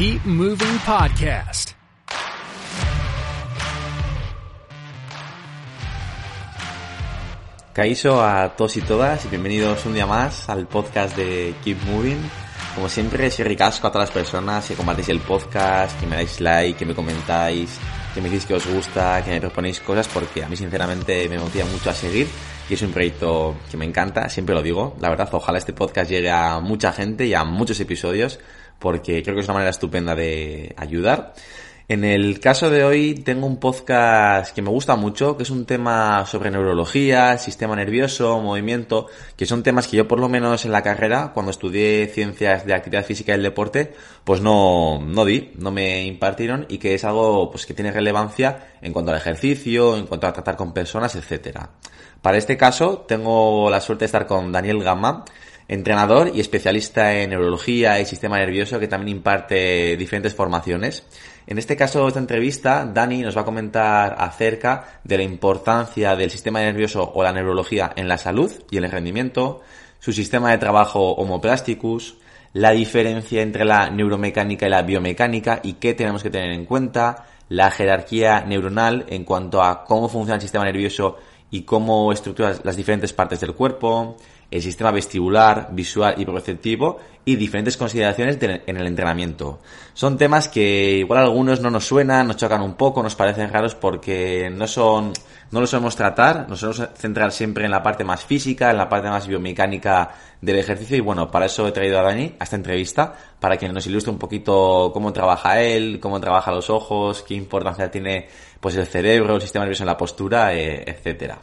Keep Moving Podcast. Caíso a todos y todas y bienvenidos un día más al podcast de Keep Moving. Como siempre, soy ricasco a todas las personas que compartís el podcast, que me dais like, que me comentáis, que me decís que os gusta, que me proponéis cosas, porque a mí sinceramente me motiva mucho a seguir y es un proyecto que me encanta, siempre lo digo. La verdad, ojalá este podcast llegue a mucha gente y a muchos episodios, porque creo que es una manera estupenda de ayudar. En el caso de hoy tengo un podcast que me gusta mucho, que es un tema sobre neurología, sistema nervioso, movimiento, que son temas que yo por lo menos en la carrera, cuando estudié ciencias de actividad física y el deporte, pues no, no di, no me impartieron y que es algo pues que tiene relevancia en cuanto al ejercicio, en cuanto a tratar con personas, etcétera. Para este caso tengo la suerte de estar con Daniel Gama, entrenador y especialista en neurología y sistema nervioso que también imparte diferentes formaciones. En este caso, esta entrevista, Dani nos va a comentar acerca de la importancia del sistema nervioso o la neurología en la salud y en el rendimiento, su sistema de trabajo homoplasticus, la diferencia entre la neuromecánica y la biomecánica y qué tenemos que tener en cuenta, la jerarquía neuronal en cuanto a cómo funciona el sistema nervioso y cómo estructura las diferentes partes del cuerpo, el sistema vestibular, visual y perceptivo y diferentes consideraciones en el entrenamiento. Son temas que igual a algunos no nos suenan, nos chocan un poco, nos parecen raros porque no son, no los solemos tratar, nos solemos centrar siempre en la parte más física, en la parte más biomecánica del ejercicio y bueno, para eso he traído a Dani a esta entrevista para que nos ilustre un poquito cómo trabaja él, cómo trabaja los ojos, qué importancia tiene pues el cerebro, el sistema nervioso en la postura, eh, etcétera.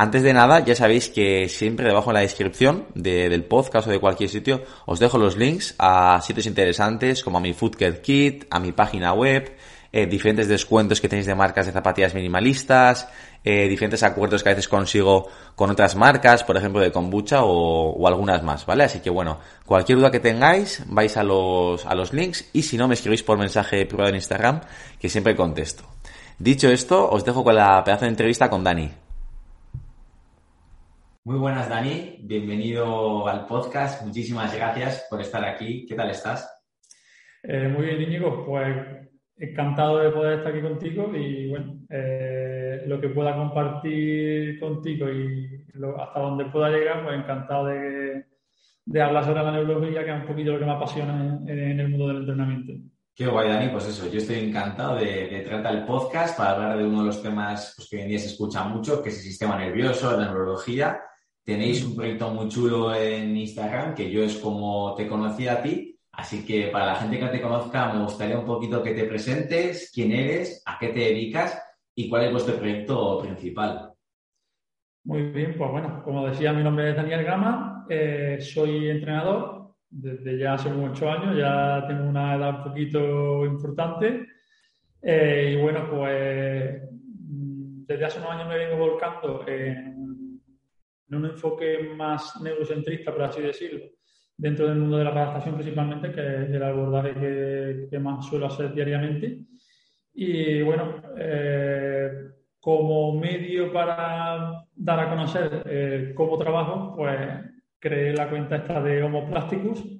Antes de nada, ya sabéis que siempre debajo en la descripción del podcast o de cualquier sitio os dejo los links a sitios interesantes como a mi Foodcare Kit, a mi página web, eh, diferentes descuentos que tenéis de marcas de zapatillas minimalistas, eh, diferentes acuerdos que a veces consigo con otras marcas, por ejemplo de kombucha o, o, algunas más, ¿vale? Así que bueno, cualquier duda que tengáis, vais a los, a los links y si no, me escribís por mensaje privado en Instagram, que siempre contesto. Dicho esto, os dejo con la pedazo de entrevista con Dani. Muy buenas, Dani. Bienvenido al podcast. Muchísimas gracias por estar aquí. ¿Qué tal estás? Eh, muy bien, Íñigo. Pues encantado de poder estar aquí contigo y bueno, eh, lo que pueda compartir contigo y lo, hasta donde pueda llegar, pues encantado de, de, hablar sobre la neurología, que es un poquito lo que me apasiona en, en el mundo del entrenamiento. Qué guay, Dani. Pues eso, yo estoy encantado de, de tratar el podcast para hablar de uno de los temas pues, que hoy en día se escucha mucho, que es el sistema nervioso, la neurología. Tenéis un proyecto muy chulo en Instagram, que yo es como te conocí a ti. Así que para la gente que te conozca, me gustaría un poquito que te presentes, quién eres, a qué te dedicas y cuál es vuestro proyecto principal. Muy bien, pues bueno, como decía, mi nombre es Daniel Gama, eh, soy entrenador desde ya hace muchos años, ya tengo una edad un poquito importante. Eh, y bueno, pues desde hace unos años me vengo volcando en en un enfoque más neurocentrista, por así decirlo, dentro del mundo de la adaptación principalmente, que es el abordaje que, que más suelo hacer diariamente. Y bueno, eh, como medio para dar a conocer eh, cómo trabajo, pues creé la cuenta esta de Homo Plasticus.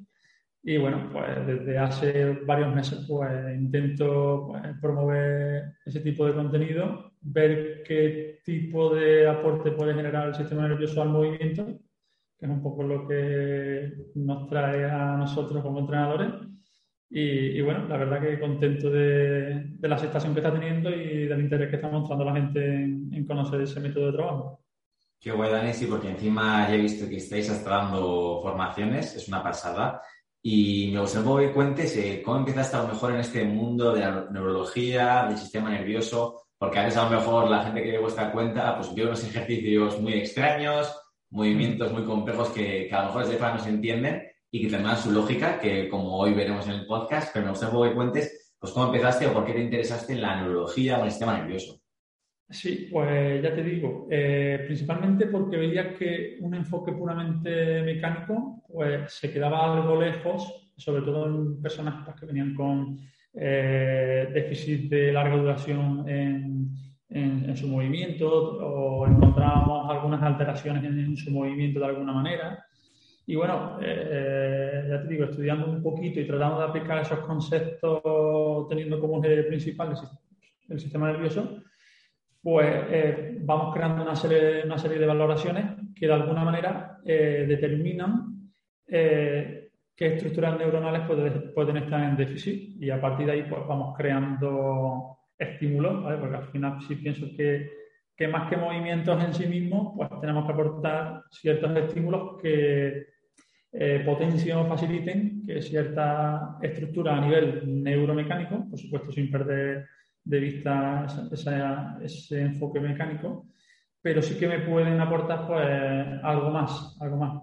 Y bueno, pues desde hace varios meses pues intento pues, promover ese tipo de contenido ver qué tipo de aporte puede generar el sistema nervioso al movimiento, que es un poco lo que nos trae a nosotros como entrenadores. Y, y bueno, la verdad que contento de, de, la aceptación que está teniendo y del interés que está mostrando la gente en, en conocer ese método de trabajo. Qué guay, Dani, sí, porque encima ya he visto que estáis hasta dando formaciones, es una pasada. Y me gustaría que cuentes eh, cómo empezaste a lo mejor en este mundo de la neurología, del sistema nervioso, porque a veces a lo mejor la gente que ve vuestra cuenta pues ve unos ejercicios muy extraños, movimientos muy complejos que, a lo mejor desde fuera no se entienden y que tendrán su lógica, que como hoy veremos en el podcast, pero me gustaría que cuentes pues, cómo empezaste o por qué te interesaste en la neurología o en el sistema nervioso. Sí, pues ya te digo, eh, principalmente porque veía que un enfoque puramente mecánico pues, se quedaba algo lejos, sobre todo en personas pues, que venían con eh, déficit de larga duración en, en, su movimiento o encontrábamos algunas alteraciones en, su movimiento de alguna manera. Y bueno, eh, ya te digo, estudiando un poquito y tratando de aplicar esos conceptos teniendo como eje principal el, sistema nervioso, pues eh, vamos creando una serie, de valoraciones que de alguna manera eh, determinan qué estructuras neuronales pueden, estar en déficit. Y a partir de ahí pues vamos creando estímulos, porque al final sí pienso que, que, más que movimientos en sí mismos, pues tenemos que aportar ciertos estímulos que eh, potencien o faciliten que cierta estructura a nivel neuromecánico, por supuesto sin perder de vista ese enfoque mecánico, pero sí que me pueden aportar pues algo más, algo más.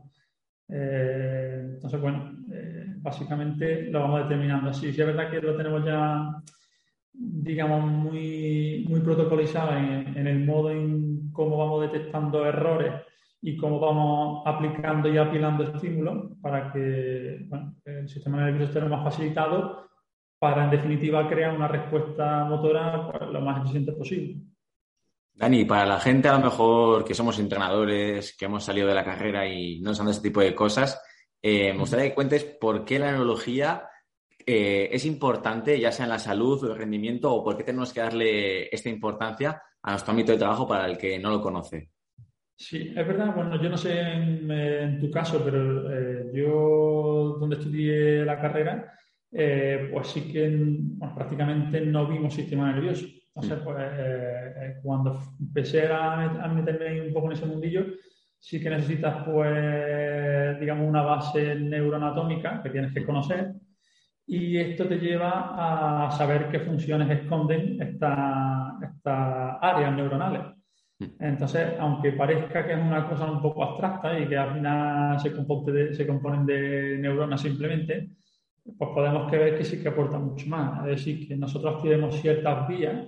Eh, entonces, bueno, eh, básicamente lo vamos determinando así. Si es verdad que lo tenemos ya digamos, muy, muy protocolizada en, el modo en cómo vamos detectando errores y cómo vamos aplicando y apilando estímulos para que el sistema nervioso esté lo más facilitado para, en definitiva, crear una respuesta motora pues, lo más eficiente posible. Dani, para la gente a lo mejor que somos entrenadores, que hemos salido de la carrera y no sabemos este tipo de cosas, eh, me gustaría que cuentes por qué la neurología eh, es importante, ya sea en la salud o el rendimiento, o por qué tenemos que darle esta importancia a nuestro ámbito de trabajo para el que no lo conoce. Sí, es verdad. Bueno, yo no sé en, tu caso, pero eh, yo donde estudié la carrera, eh, pues sí que prácticamente no vimos sistema nervioso. Entonces, mm. pues cuando empecé a, meterme un poco en ese mundillo, sí que necesitas, pues, digamos, una base neuroanatómica que tienes que conocer y esto te lleva a saber qué funciones esconden estas áreas neuronales. Mm. Entonces, aunque parezca que es una cosa un poco abstracta y que al final se, compone se componen de neuronas simplemente, pues podemos ver que sí que aporta mucho más. Es decir, que nosotros tenemos ciertas vías,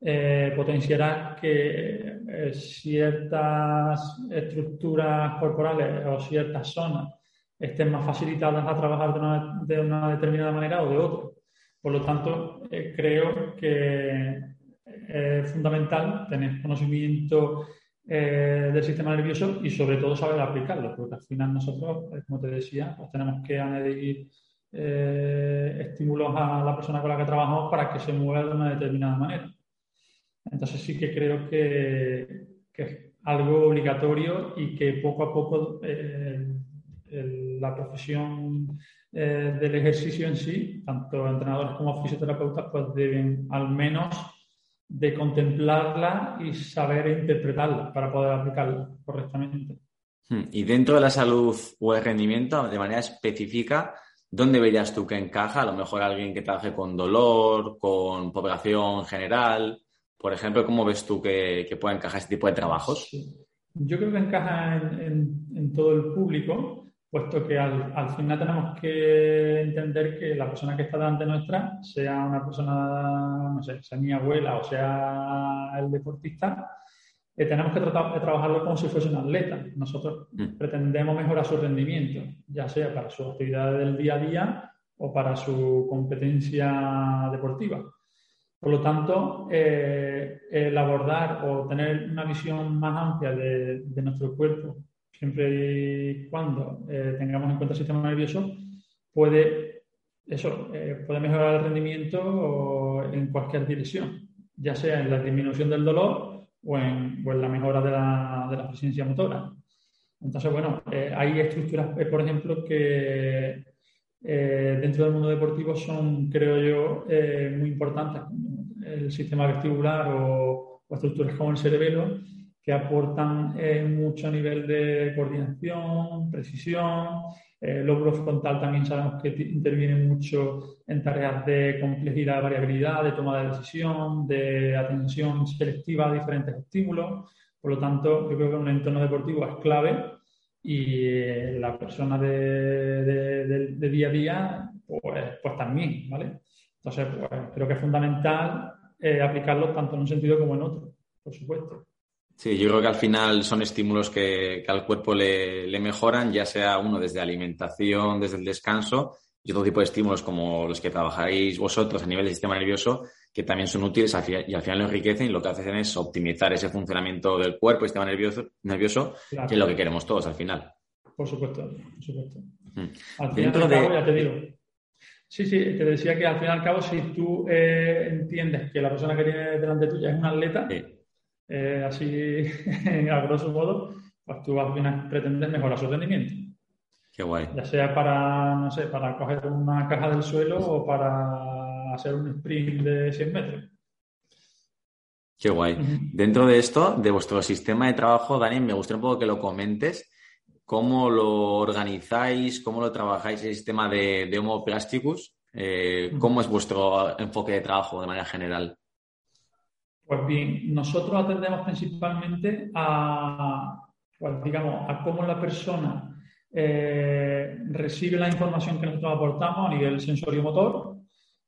eh, potenciará que eh, ciertas estructuras corporales o ciertas zonas estén más facilitadas a trabajar de una, determinada manera o de otra. Por lo tanto, eh, creo que es fundamental tener conocimiento eh, del sistema nervioso y sobre todo saber aplicarlo, porque al final nosotros, eh, como te decía, pues tenemos que añadir estímulos a la persona con la que trabajamos para que se mueva de una determinada manera. Entonces sí que creo que, que es algo obligatorio y que poco a poco la profesión eh, del ejercicio en sí, tanto entrenadores como fisioterapeutas, pues deben al menos de contemplarla y saber interpretarla para poder aplicarla correctamente. Hmm. Y dentro de la salud o el rendimiento, de manera específica, ¿dónde verías tú que encaja? A lo mejor alguien que trabaje con dolor, con población general. Por ejemplo, ¿cómo ves tú que, puede encajar este tipo de trabajos? Yo creo que encaja en, todo el público puesto que al, al, final tenemos que entender que la persona que está delante nuestra, sea una persona, no sé, sea mi abuela o sea el deportista, eh, tenemos que tratar de trabajarlo como si fuese un atleta. Nosotros mm. pretendemos mejorar su rendimiento, ya sea para su actividad del día a día o para su competencia deportiva. Por lo tanto, eh, el abordar o tener una visión más amplia de, de nuestro cuerpo siempre y cuando eh, tengamos en cuenta el sistema nervioso, puede, eso, eh, puede mejorar el rendimiento en cualquier dirección, ya sea en la disminución del dolor o en, la mejora de la, de la, eficiencia motora. Entonces, bueno, eh, hay estructuras, por ejemplo, que dentro del mundo deportivo son, creo yo, muy importantes, el sistema vestibular o, o estructuras como el cerebelo, que aportan eh, mucho nivel de coordinación, precisión. El lóbulo frontal también sabemos que interviene mucho en tareas de complejidad, variabilidad, de toma de decisión, de atención selectiva a diferentes estímulos. Por lo tanto, yo creo que un entorno deportivo es clave y eh, la persona de, día a día, pues, pues también, ¿vale? Entonces, pues, creo que es fundamental eh, aplicarlo tanto en un sentido como en otro, por supuesto. Sí, yo creo que al final son estímulos que, al cuerpo le, le, mejoran, ya sea uno desde alimentación, desde el descanso, y otro tipo de estímulos como los que trabajaréis vosotros a nivel del sistema nervioso, que también son útiles y al final lo enriquecen y lo que hacen es optimizar ese funcionamiento del cuerpo y sistema nervioso, nervioso que es lo que queremos todos al final. Por supuesto, por supuesto. Mm. Al final, Dentro de... ya te digo. Sí, sí, te decía que al fin y al cabo, si tú eh, entiendes que la persona que tiene delante tuya es un atleta, eh, así, a grosso modo, pues tú al final pretendes mejorar su rendimiento. Qué guay. Ya sea para, no sé, para coger una caja del suelo o para hacer un sprint de 100 metros. Qué guay. Dentro de esto, de vuestro sistema de trabajo, Dani, me gustaría un poco que lo comentes. ¿Cómo lo organizáis? ¿Cómo lo trabajáis el sistema de, de Homo Plasticus? Eh, ¿Cómo es vuestro enfoque de trabajo de manera general? Pues bien, nosotros atendemos principalmente a, pues digamos, a cómo la persona eh, recibe la información que nosotros aportamos a nivel sensorio-motor.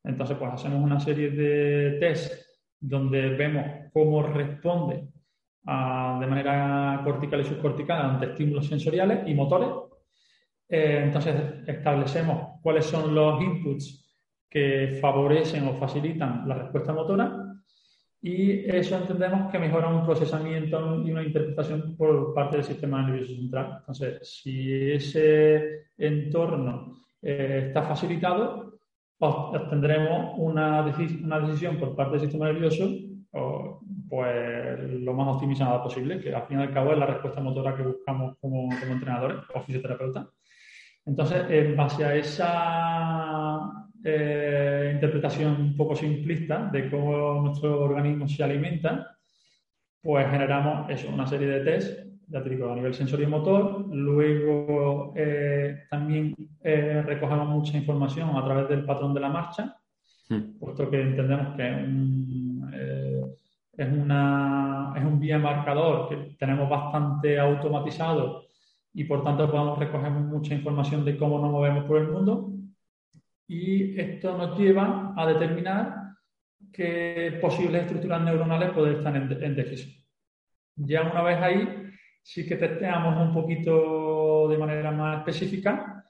Entonces, pues hacemos una serie de test donde vemos cómo responde de manera cortical y subcortical ante estímulos sensoriales y motores. Eh, entonces, establecemos cuáles son los inputs que favorecen o facilitan la respuesta motora y eso entendemos que mejora un procesamiento y una interpretación por parte del sistema nervioso central. Entonces, si ese entorno eh, está facilitado, obtendremos una, una, decisión por parte del sistema nervioso pues lo más optimizada posible, que al fin y al cabo es la respuesta motora que buscamos como, como entrenadores o fisioterapeutas. Entonces, en base a esa eh, interpretación un poco simplista de cómo nuestro organismo se alimenta, pues generamos eso, una serie de test, ya te digo, a nivel sensorio-motor. Luego eh, también eh, recogemos mucha información a través del patrón de la marcha, hmm. puesto que entendemos que es, una, es un bien marcador que tenemos bastante automatizado y por tanto podemos recoger mucha información de cómo nos movemos por el mundo y esto nos lleva a determinar qué posibles estructuras neuronales pueden estar en, déficit. Ya una vez ahí, sí que testeamos un poquito de manera más específica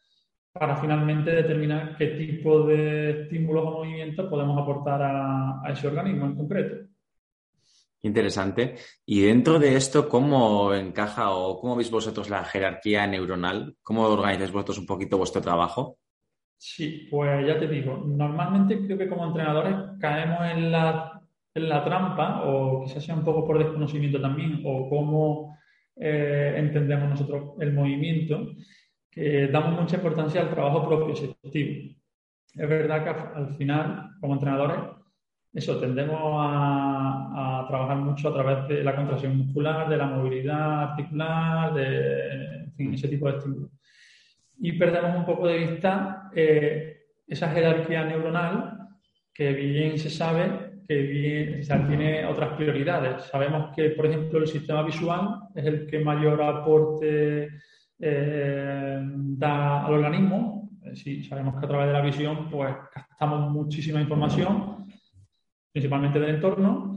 para finalmente determinar qué tipo de estímulos o movimientos podemos aportar a, ese organismo en concreto. Interesante. Y dentro de esto, ¿cómo encaja o cómo veis vosotros la jerarquía neuronal? ¿Cómo organizáis vosotros un poquito vuestro trabajo? Sí, pues ya te digo, normalmente creo que como entrenadores caemos en la, en la trampa, o quizás sea un poco por desconocimiento también, o cómo eh, entendemos nosotros el movimiento, que damos mucha importancia al trabajo propio selectivo. Es verdad que al final, como entrenadores, eso, tendemos a, a, trabajar mucho a través de la contracción muscular, de la movilidad articular, de en fin, ese tipo de estímulos y perdemos un poco de vista eh, esa jerarquía neuronal que bien se sabe que bien, tiene otras prioridades. Sabemos que, por ejemplo, el sistema visual es el que mayor aporte eh, da al organismo. Eh, sí, sabemos que a través de la visión pues captamos muchísima información, principalmente del entorno,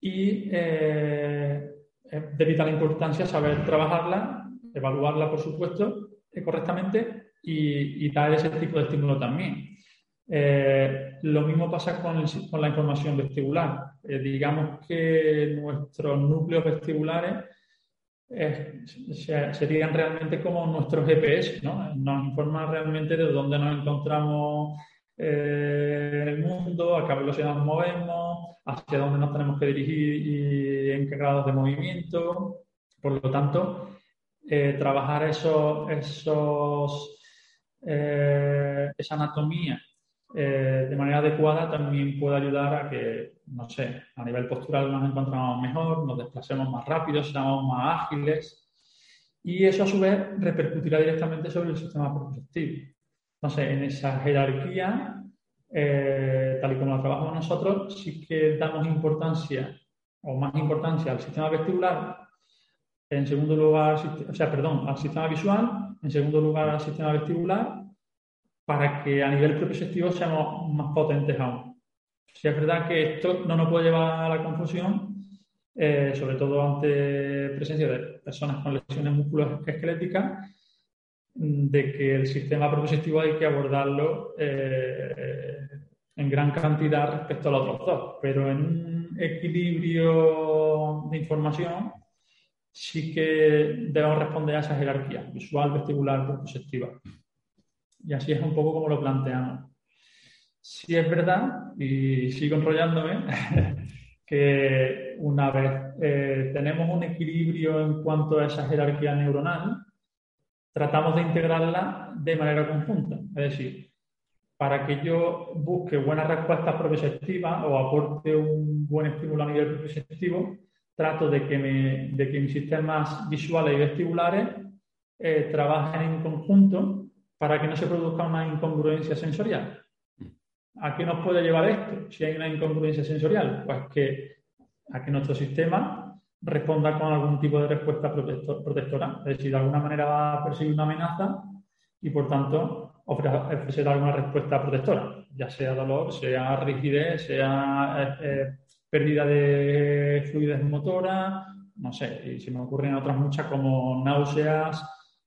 y es de vital importancia saber trabajarla, evaluarla, por supuesto, eh, correctamente y, dar ese tipo de estímulo también. Eh, lo mismo pasa con, con la información vestibular. Eh, digamos que nuestros núcleos vestibulares serían realmente como nuestros GPS, ¿no? Nos informan realmente de dónde nos encontramos en el mundo, a qué velocidad nos movemos, hacia dónde nos tenemos que dirigir y en qué grados de movimiento. Por lo tanto, eh, trabajar esos, esos eh, esa anatomía eh, de manera adecuada también puede ayudar a que, no sé, a nivel postural nos encontramos mejor, nos desplacemos más rápido, seamos más ágiles y eso a su vez repercutirá directamente sobre el sistema propulsivo. Entonces, en esa jerarquía, tal y como la trabajamos nosotros, sí que damos importancia o más importancia al sistema vestibular en segundo lugar, o sea, perdón, al sistema visual, en segundo lugar al sistema vestibular, para que a nivel propioceptivo seamos más potentes aún. Si es verdad que esto no nos puede llevar a la confusión, eh, sobre todo ante presencia de personas con lesiones musculoesqueléticas, de que el sistema propioceptivo hay que abordarlo eh, en gran cantidad respecto a los otros dos, pero en un equilibrio de información sí que debemos responder a esa jerarquía visual, vestibular, propioceptiva. Y así es un poco como lo planteamos. Si es verdad, y sigo enrollándome, que una vez eh, tenemos un equilibrio en cuanto a esa jerarquía neuronal, tratamos de integrarla de manera conjunta. Es decir, para que yo busque buenas respuestas propioceptivas o aporte un buen estímulo a nivel propioceptivo, trato de que, de que mis sistemas visuales y vestibulares eh, trabajen en conjunto para que no se produzca una incongruencia sensorial. ¿A qué nos puede llevar esto si hay una incongruencia sensorial? Pues que a que nuestro sistema responda con algún tipo de respuesta protectora. Es decir, de alguna manera va a percibir una amenaza y, por tanto, ofrecer alguna respuesta protectora, ya sea dolor, sea rigidez, sea eh, eh, pérdida de fluidez motora, no sé, y se me ocurren otras muchas como náuseas,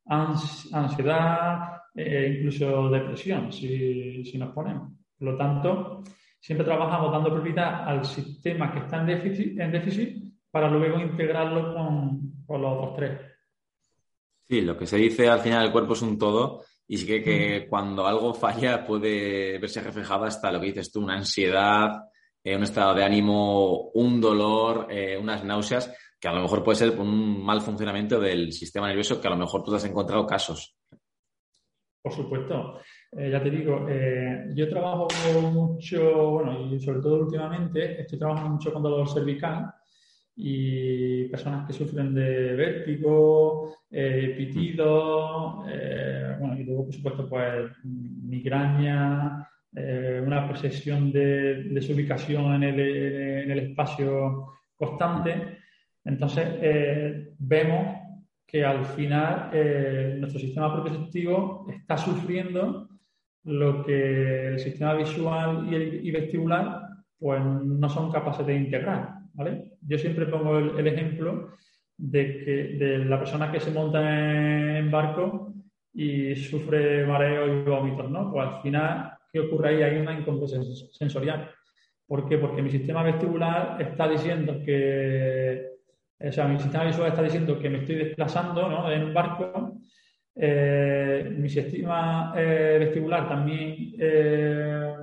ansiedad, eh, incluso depresión, si, si, nos ponemos. Por lo tanto, siempre trabajamos dando prioridad al sistema que está en déficit, en déficit para luego integrarlo con, con, los otros tres. Sí, lo que se dice al final el cuerpo es un todo y sí que, que mm. cuando algo falla puede verse reflejado hasta lo que dices tú, una ansiedad, eh, un estado de ánimo, un dolor, eh, unas náuseas, que a lo mejor puede ser un mal funcionamiento del sistema nervioso, que a lo mejor tú has encontrado casos. Por supuesto. Eh, ya te digo, yo trabajo mucho, bueno, y sobre todo últimamente, estoy trabajando mucho con dolor cervical y personas que sufren de vértigo, eh, pitido, bueno, y luego, por supuesto, pues migraña, una percepción de desubicación en el, en el espacio constante. Entonces, vemos que al final eh, nuestro sistema propioceptivo está sufriendo lo que el sistema visual y, vestibular pues no son capaces de integrar. Yo siempre pongo el, ejemplo de, que, de la persona que se monta en barco y sufre mareo y vómitos, ¿no? Pues al final, ¿qué ocurre ahí? Hay una incongruencia sensorial. ¿Por qué? Porque mi sistema vestibular está diciendo que o sea, mi sistema visual está diciendo que me estoy desplazando en un barco. Eh, mi sistema eh, vestibular también eh,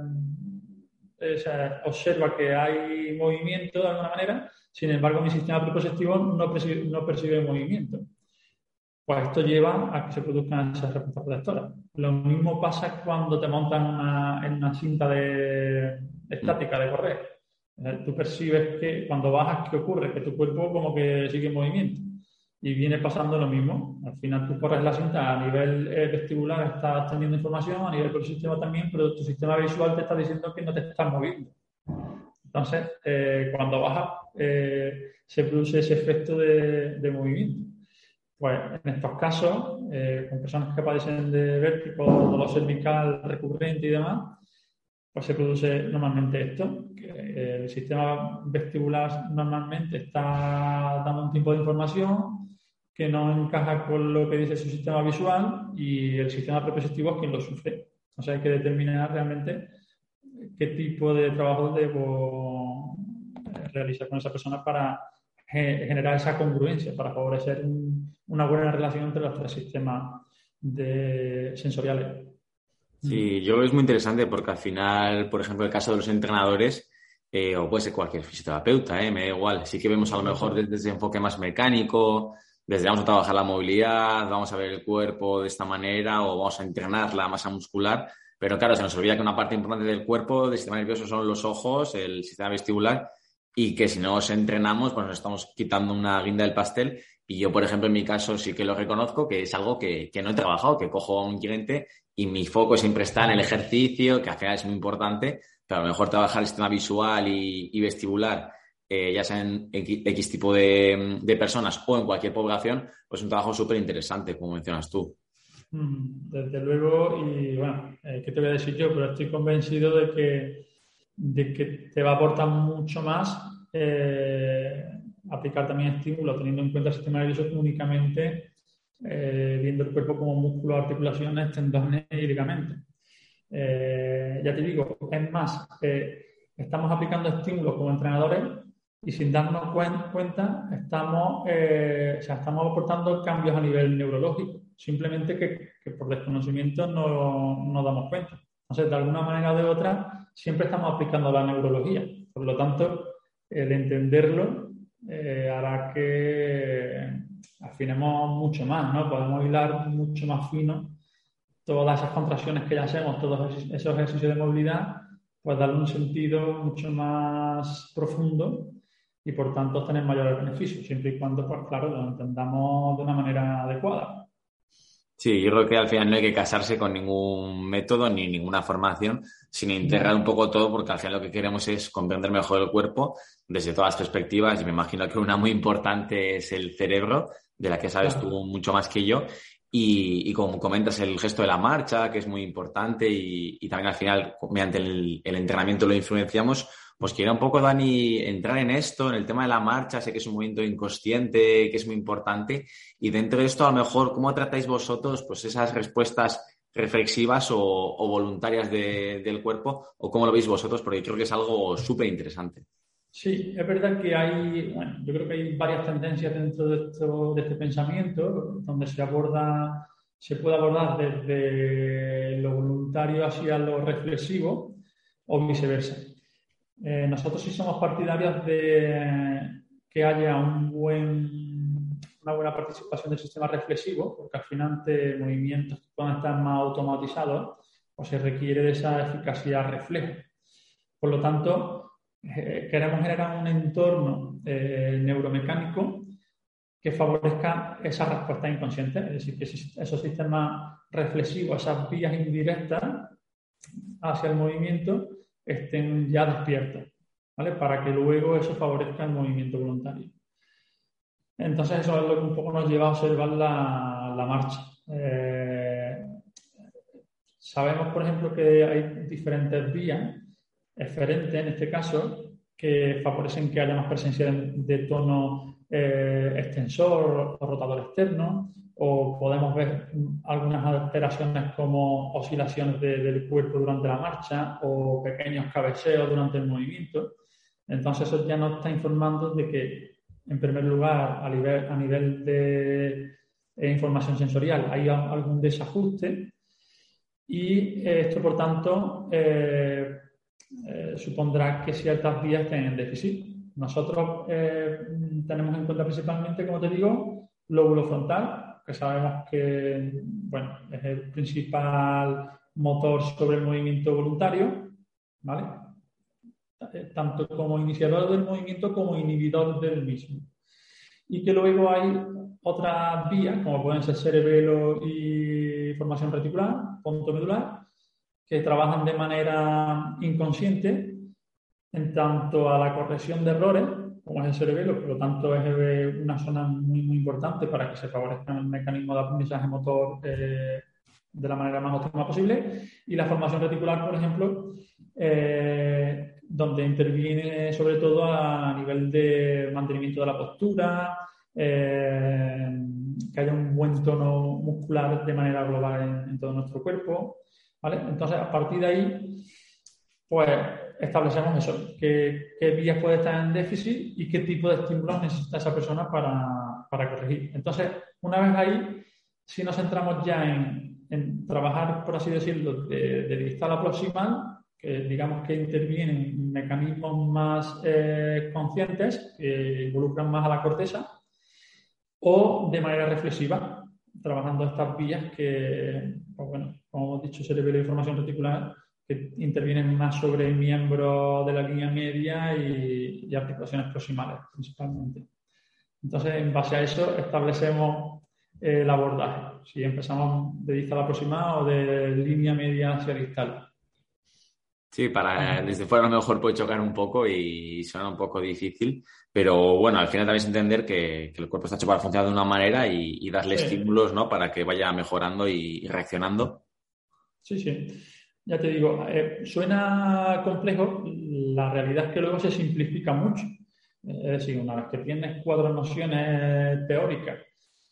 observa que hay movimiento de alguna manera, sin embargo mi sistema propioceptivo no percibe, no percibe movimiento. Pues esto lleva a que se produzcan esas respuestas protectoras. Lo mismo pasa cuando te montan en una cinta de, estática de correr Tú percibes que cuando bajas, ¿qué ocurre? Que tu cuerpo como que sigue en movimiento. Y viene pasando lo mismo. Al final tú corres la cinta a nivel eh, vestibular, estás teniendo información, a nivel del sistema también, pero tu sistema visual te está diciendo que no te estás moviendo. Entonces, eh, cuando bajas, eh, se produce ese efecto de, de, movimiento. Pues en estos casos, con personas que padecen de vértigo, dolor cervical recurrente y demás, pues se produce normalmente esto, que el sistema vestibular normalmente está dando un tipo de información que no encaja con lo que dice su sistema visual y el sistema propioceptivo es quien lo sufre. O sea, hay que determinar realmente qué tipo de trabajo debo realizar con esa persona para generar esa congruencia, para favorecer una buena relación entre los tres sistemas de sensoriales. Sí, yo es muy interesante porque al final, por ejemplo, el caso de los entrenadores, eh, o puede ser cualquier fisioterapeuta, eh, me da igual. Sí que vemos a lo mejor desde, ese enfoque más mecánico, desde vamos a trabajar la movilidad, vamos a ver el cuerpo de esta manera o vamos a entrenar la masa muscular. Pero claro, se nos olvida que una parte importante del cuerpo, del sistema nervioso, son los ojos, el sistema vestibular, y que si no os entrenamos, pues nos estamos quitando una guinda del pastel. Y yo, por ejemplo, en mi caso sí que lo reconozco, que es algo que, que no he trabajado, que cojo a un cliente y mi foco siempre está en el ejercicio, que al final es muy importante, pero a lo mejor trabajar el sistema visual y, vestibular eh, ya sea en X, tipo de, personas o en cualquier población, pues es un trabajo súper interesante, como mencionas tú. Mm, desde luego, y bueno, eh, ¿qué te voy a decir yo? Pero estoy convencido de que, de que te va a aportar mucho más eh, aplicar también estímulos teniendo en cuenta el sistema nervioso únicamente viendo el cuerpo como músculo, articulaciones, tendones y ligamentos. ya te digo, es más, estamos aplicando estímulos como entrenadores y sin darnos cuenta estamos, eh, estamos aportando cambios a nivel neurológico, simplemente que, por desconocimiento no nos damos cuenta. Entonces, de alguna manera o de otra, siempre estamos aplicando la neurología. Por lo tanto, el entenderlo eh, hará que afinemos mucho más, ¿no? Podemos hilar mucho más fino todas esas contracciones que ya hacemos, todos esos ejercicios de movilidad, pues darle un sentido mucho más profundo y por tanto obtener mayores beneficios, siempre y cuando, pues claro, lo entendamos de una manera adecuada. Sí, yo creo que al final no hay que casarse con ningún método ni ninguna formación, sino integrar un poco todo, porque al final lo que queremos es comprender mejor el cuerpo desde todas las perspectivas. Y me imagino que una muy importante es el cerebro, de la que sabes tú mucho más que yo. Y, como comentas, el gesto de la marcha, que es muy importante, y, también al final, mediante el entrenamiento lo influenciamos pues quiero un poco, Dani, entrar en esto, en el tema de la marcha, sé que es un movimiento inconsciente, que es muy importante, y dentro de esto, a lo mejor, ¿cómo tratáis vosotros pues esas respuestas reflexivas o, voluntarias del cuerpo, o cómo lo veis vosotros? Porque creo que es algo súper interesante. Sí, es verdad que hay, bueno, yo creo que hay varias tendencias dentro de, esto, de este pensamiento, donde se aborda, se puede abordar desde lo voluntario hacia lo reflexivo o viceversa. Eh, nosotros sí somos partidarios de que haya un buen, una buena participación del sistema reflexivo, porque al final de movimientos que puedan estar más automatizados, pues se requiere de esa eficacia reflejo. Por lo tanto, eh, queremos generar un entorno eh, neuromecánico que favorezca esa respuesta inconsciente, es decir, que esos sistemas reflexivos, esas vías indirectas hacia el movimiento, estén ya despiertos, ¿vale? Para que luego eso favorezca el movimiento voluntario. Entonces eso es lo que un poco nos lleva a observar la, marcha. Eh, sabemos, por ejemplo, que hay diferentes vías eferentes en este caso que favorecen que haya más presencia de, tono eh, extensor o rotador externo, o podemos ver algunas alteraciones como oscilaciones del cuerpo durante la marcha o pequeños cabeceos durante el movimiento. Entonces eso ya nos está informando de que, en primer lugar, a nivel, a nivel de eh, información sensorial hay algún desajuste y esto, por tanto, eh, eh, supondrá que ciertas vías estén en déficit. Nosotros tenemos en cuenta principalmente, como te digo, lóbulo frontal, que sabemos que bueno, es el principal motor sobre el movimiento voluntario, ¿vale? Eh, tanto como iniciador del movimiento como inhibidor del mismo. Y que luego hay otras vías, como pueden ser cerebelo y formación reticular, punto medular, que trabajan de manera inconsciente en tanto a la corrección de errores como es el cerebelo, por lo tanto es una zona muy, muy importante para que se favorezca el mecanismo de aprendizaje motor eh, de la manera más óptima posible. Y la formación reticular, por ejemplo, eh, donde interviene sobre todo a nivel de mantenimiento de la postura, eh, que haya un buen tono muscular de manera global en, en todo nuestro cuerpo. ¿vale? Entonces, a partir de ahí, pues establecemos eso, qué, vías puede estar en déficit y qué tipo de estímulos necesita esa persona para, corregir. Entonces, una vez ahí, si nos centramos ya en, trabajar, por así decirlo, de, de distal a proximal, que digamos que intervienen mecanismos más eh, conscientes que involucran más a la corteza, o de manera reflexiva, trabajando estas vías que, pues bueno, como hemos dicho, cerebro de información reticular que intervienen más sobre el miembro de la línea media y, articulaciones proximales principalmente. Entonces, en base a eso, establecemos eh, el abordaje. Si empezamos de distal aproximada o de línea media hacia distal. Sí, para desde fuera a lo mejor puede chocar un poco y suena un poco difícil, pero bueno, al final también es entender que, el cuerpo está hecho para funcionar de una manera y, darle estímulos, ¿no? Para que vaya mejorando y, reaccionando. Sí, sí. Ya te digo, eh, suena complejo, la realidad es que luego se simplifica mucho. Es decir, una vez que tienes cuatro nociones teóricas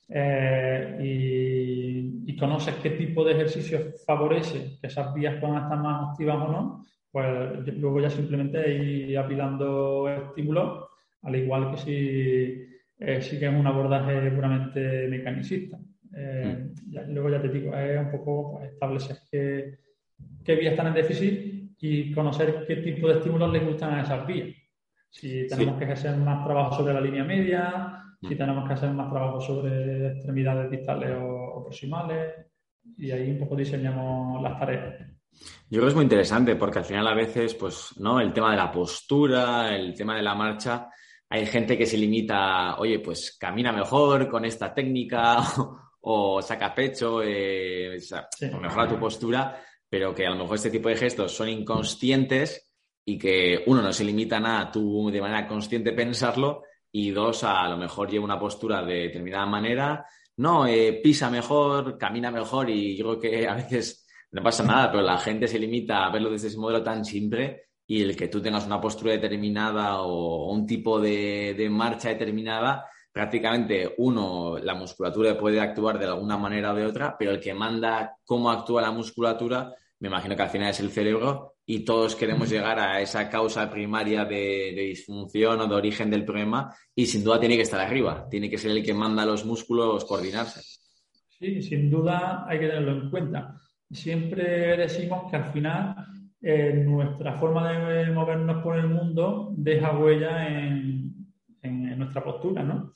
eh, y, y, conoces qué tipo de ejercicios favorece que esas vías puedan estar más activas o no, pues luego ya simplemente ir apilando estímulos, al igual que si eh, que es un abordaje puramente mecanicista. Eh, mm. luego ya te digo, es un poco pues, establecer qué, qué vías están en déficit y conocer qué tipo de estímulos les gustan a esas vías. Si tenemos que hacer más trabajo sobre la línea media, si mm. tenemos que hacer más trabajo sobre extremidades distales o proximales, y ahí un poco diseñamos las tareas. Yo creo que es muy interesante porque al final a veces, pues, ¿no? El tema de la postura, el tema de la marcha, hay gente que se limita, oye, pues camina mejor con esta técnica o, saca pecho, eh, o, mejora tu postura, pero que a lo mejor este tipo de gestos son inconscientes y que uno no se limita a tú de manera consciente pensarlo y dos, a, lo mejor lleva una postura de determinada manera, no, eh, pisa mejor, camina mejor y yo creo que a veces no pasa nada, pero la gente se limita a verlo desde ese modelo tan simple y el que tú tengas una postura determinada o un tipo de, marcha determinada, prácticamente uno, la musculatura puede actuar de alguna manera o de otra, pero el que manda cómo actúa la musculatura, me imagino que al final es el cerebro y todos queremos llegar a esa causa primaria de, de, disfunción o de origen del problema y sin duda tiene que estar arriba, tiene que ser el que manda a los músculos coordinarse. Sí, sin duda hay que tenerlo en cuenta siempre decimos que al final eh, nuestra forma de movernos por el mundo deja huella en, nuestra postura, ¿no?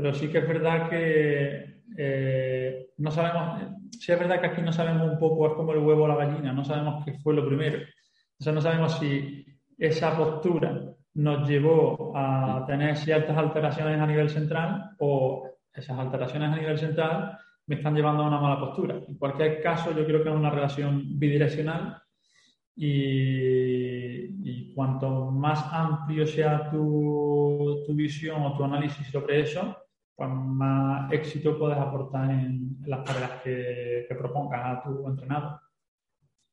Pero sí que es verdad que eh, no sabemos, sí es verdad que aquí no sabemos un poco, es como el huevo o la gallina, no sabemos qué fue lo primero. O no sabemos si esa postura nos llevó a tener ciertas alteraciones a nivel central o esas alteraciones a nivel central me están llevando a una mala postura. En cualquier caso, yo creo que es una relación bidireccional y, cuanto más amplio sea tu, visión o tu análisis sobre eso, pues más éxito puedes aportar en las tareas que, que propongas a tu entrenador.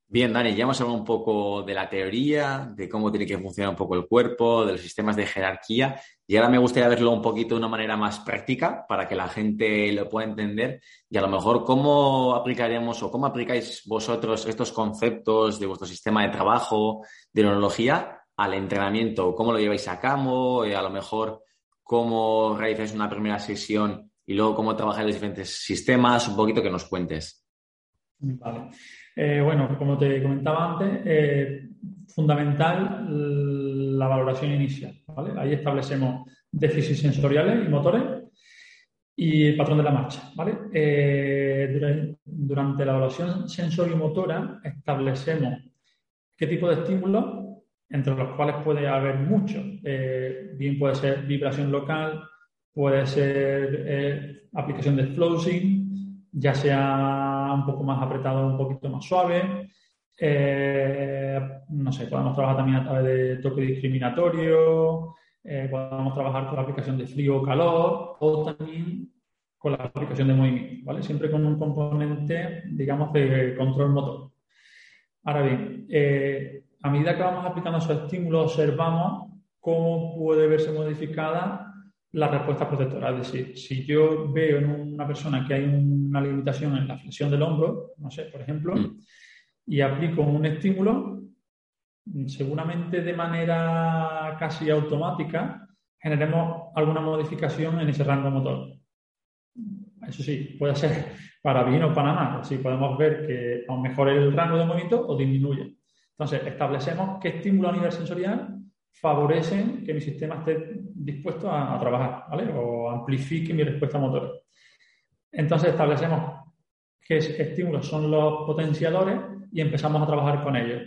Bien, Dani, ya hemos hablado un poco de la teoría, de cómo tiene que funcionar un poco el cuerpo, de los sistemas de jerarquía, y ahora me gustaría verlo un poquito de una manera más práctica para que la gente lo pueda entender y a lo mejor cómo aplicaríamos o cómo aplicáis vosotros estos conceptos de vuestro sistema de trabajo, de neurología, al entrenamiento, cómo lo lleváis a cabo, y a lo mejor cómo realizáis una primera sesión y luego cómo trabajáis los diferentes sistemas, un poquito que nos cuentes. Vale. Eh, bueno, como te comentaba antes, eh, fundamental la valoración inicial. Ahí establecemos déficits sensoriales y motores y el patrón de la marcha. Eh, durante, la evaluación sensoriomotora establecemos qué tipo de estímulos, entre los cuales puede haber muchos. bien puede ser vibración local, puede ser aplicación de floating, ya sea un poco más apretado, un poquito más suave. Eh, no sé, podemos trabajar también a través de toque discriminatorio, eh, podemos trabajar con la aplicación de frío o calor o también con la aplicación de movimiento, ¿vale? Siempre con un componente, digamos, de control motor. Ahora bien, eh, a medida que vamos aplicando esos estímulos, observamos cómo puede verse modificada la respuesta protectora. Es decir, si yo veo en una persona que hay una limitación en la flexión del hombro, no sé, por ejemplo, mm. y aplico un estímulo, seguramente de manera casi automática generemos alguna modificación en ese rango motor. Eso sí, puede ser para bien o para mal. Así podemos ver que a lo mejor el rango de movimiento o disminuye. Entonces, establecemos qué estímulo a nivel sensorial favorecen que mi sistema esté dispuesto a, trabajar, ¿vale? O amplifique mi respuesta motora. Entonces establecemos qué estímulos son los potenciadores y empezamos a trabajar con ellos.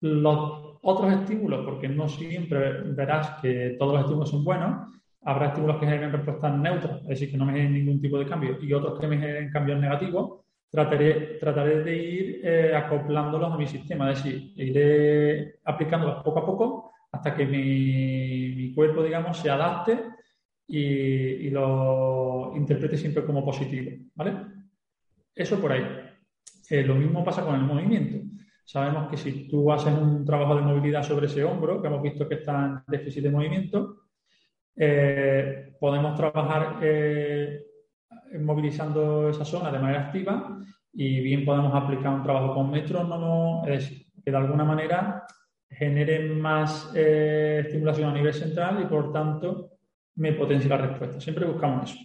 Los otros estímulos, porque no siempre verás que todos los estímulos son buenos, habrá estímulos que generen respuestas neutras, es decir, que no me generen ningún tipo de cambio, y otros que me generen cambios negativos, trataré, trataré de ir eh, acoplándolos a mi sistema, es decir, iré aplicándolos poco a poco hasta que mi, mi cuerpo, digamos, se adapte y, lo interprete siempre como positivo, ¿vale? Eso por ahí. Eh, lo mismo pasa con el movimiento. Sabemos que si tú haces un trabajo de movilidad sobre ese hombro, que hemos visto que está en déficit de movimiento, eh, podemos trabajar eh, movilizando esa zona de manera activa y bien podemos aplicar un trabajo con metrónomo, es decir, que de alguna manera genere más eh, estimulación a nivel central y por tanto me potencie la respuesta. Siempre buscamos eso.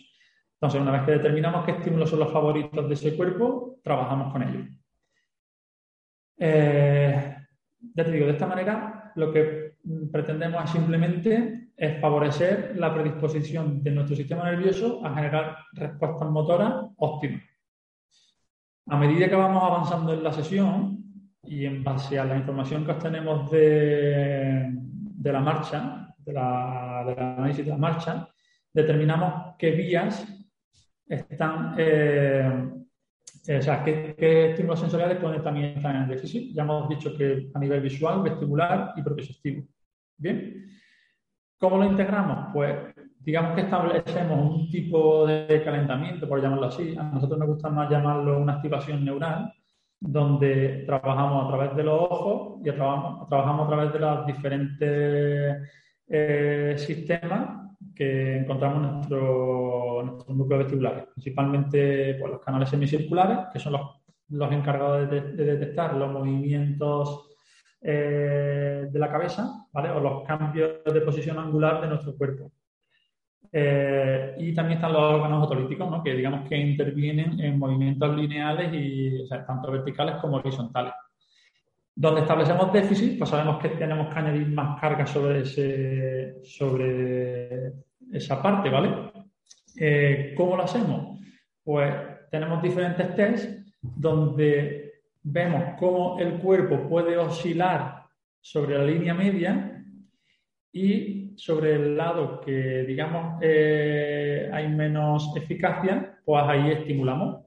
Entonces, una vez que determinamos qué estímulos son los favoritos de ese cuerpo, trabajamos con ellos. Eh, ya te digo, de esta manera lo que pretendemos simplemente es favorecer la predisposición de nuestro sistema nervioso a generar respuestas motoras óptimas. A medida que vamos avanzando en la sesión y en base a la información que obtenemos de, de la marcha, de la, del análisis de la marcha, determinamos qué vías están, eh, o sea, qué, qué, estímulos sensoriales pueden también estar en déficit. Ya hemos dicho que a nivel visual, vestibular y propioceptivo. Bien. ¿Cómo lo integramos? Pues digamos que establecemos un tipo de calentamiento, por llamarlo así. A nosotros nos gusta más llamarlo una activación neural, donde trabajamos a través de los ojos y trabajamos, trabajamos a través de los diferentes eh, sistemas que encontramos en nuestro, nuestro núcleo vestibular, principalmente pues, los canales semicirculares, que son los, encargados de, detectar los movimientos eh, de la cabeza, ¿vale? O los cambios de posición angular de nuestro cuerpo. Eh, y también están los órganos otolíticos, ¿no? que digamos que intervienen en movimientos lineales y tanto verticales como horizontales. Donde establecemos déficit, pues sabemos que tenemos que añadir más carga sobre, ese, sobre esa parte, ¿vale? Eh, ¿Cómo lo hacemos? Pues tenemos diferentes tests donde vemos cómo el cuerpo puede oscilar sobre la línea media y sobre el lado que, digamos, eh, hay menos eficacia, pues ahí estimulamos.